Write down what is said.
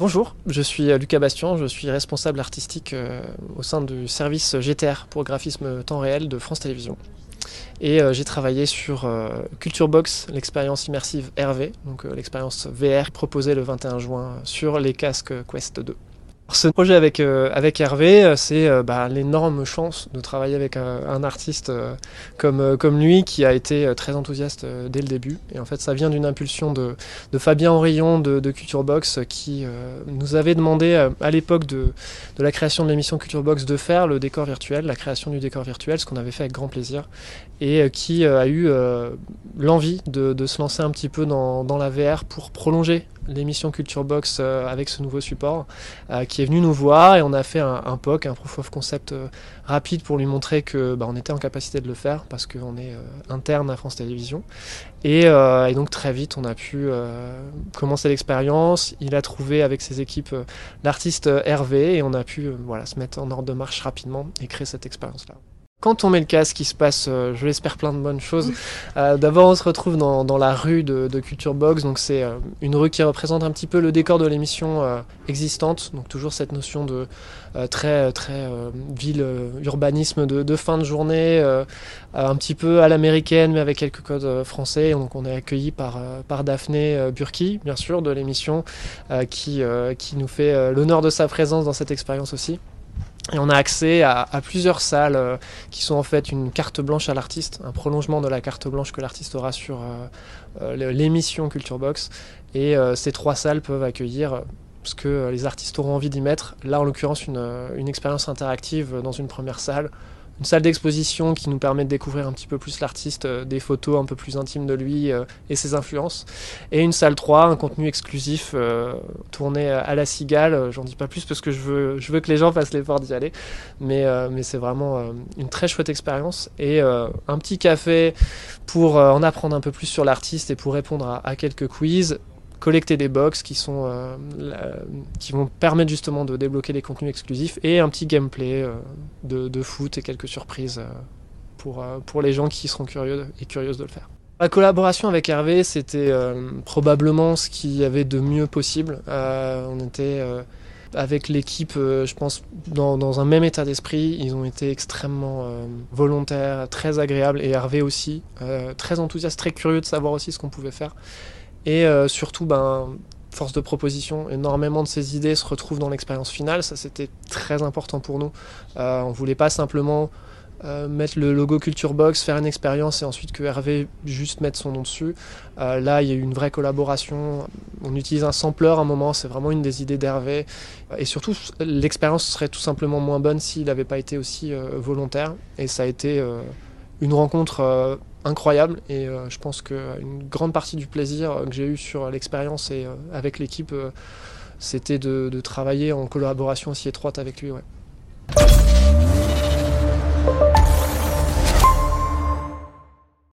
Bonjour, je suis Lucas Bastion, je suis responsable artistique euh, au sein du service GTR pour graphisme temps réel de France Télévisions. Et euh, j'ai travaillé sur euh, Culture Box, l'expérience immersive RV, donc l'expérience VR proposée le 21 juin sur les casques Quest 2. Ce projet avec, euh, avec Hervé, euh, c'est euh, bah, l'énorme chance de travailler avec un, artiste comme, comme lui qui a été très enthousiaste dès le début. Et en fait, ça vient d'une impulsion de, Fabien Henrion de, Culture Box qui nous avait demandé à l'époque de, la création de l'émission Culture Box de faire le décor virtuel, la création du décor virtuel, ce qu'on avait fait avec grand plaisir, et qui a eu l'envie de, se lancer un petit peu dans la VR pour prolonger l'émission Culture Box euh, avec ce nouveau support, euh, qui est venu nous voir et on a fait un, POC, un proof of concept euh, rapide pour lui montrer que bah, on était en capacité de le faire parce qu'on est interne à France Télévisions. Et, donc très vite, on a pu commencer l'expérience. Il a trouvé avec ses équipes l'artiste Hervé et on a pu voilà, se mettre en ordre de marche rapidement et créer cette expérience-là. Quand on met le casque, il se passe, euh, je l'espère, plein de bonnes choses. Euh, D'abord, on se retrouve dans, dans la rue de, de, Culture Box. Donc, c'est euh, une rue qui représente un petit peu le décor de l'émission existante. Donc, toujours cette notion de très, très ville, urbanisme de, de, fin de journée, un petit peu à l'américaine, mais avec quelques codes français. Donc, on est accueilli par, par Daphné Burki, bien sûr, de l'émission, qui, qui nous fait l'honneur de sa présence dans cette expérience aussi. Et on a accès à, plusieurs salles euh, qui sont en fait une carte blanche à l'artiste, un prolongement de la carte blanche que l'artiste aura sur euh, euh, l'émission Culture Box. Et ces trois salles peuvent accueillir ce que les artistes auront envie d'y mettre. Là, en l'occurrence, une expérience interactive dans une première salle, une salle d'exposition qui nous permet de découvrir un petit peu plus l'artiste, euh, des photos un peu plus intimes de lui euh, et ses influences. Et une salle 3, un contenu exclusif euh, tourné à la cigale. J'en dis pas plus parce que je veux, je veux que les gens fassent l'effort d'y aller. Mais, mais c'est vraiment une très chouette expérience. Et un petit café pour en apprendre un peu plus sur l'artiste et pour répondre à, à quelques quiz collecter des box qui, sont, euh, qui vont permettre justement de débloquer des contenus exclusifs et un petit gameplay euh, de, de, foot et quelques surprises euh, pour, pour les gens qui seront curieux et curieuses de le faire. La collaboration avec Hervé, c'était probablement ce qu'il y avait de mieux possible. on était avec l'équipe, je pense, dans, dans, un même état d'esprit. Ils ont été extrêmement volontaires, très agréables, et Hervé aussi, très enthousiaste, très curieux de savoir aussi ce qu'on pouvait faire. Et euh, surtout, ben, force de proposition, énormément de ces idées se retrouvent dans l'expérience finale. Ça, c'était très important pour nous. Euh, on voulait pas simplement euh, mettre le logo Culture Box, faire une expérience et ensuite que Hervé juste mette son nom dessus. Euh, là, il y a eu une vraie collaboration. On utilise un sampler à un moment, c'est vraiment une des idées d'Hervé. Et surtout, l'expérience serait tout simplement moins bonne s'il n'avait pas été aussi volontaire. Et ça a été une rencontre incroyable et euh, je pense qu'une grande partie du plaisir que j'ai eu sur l'expérience et euh, avec l'équipe, euh, c'était de, travailler en collaboration aussi étroite avec lui.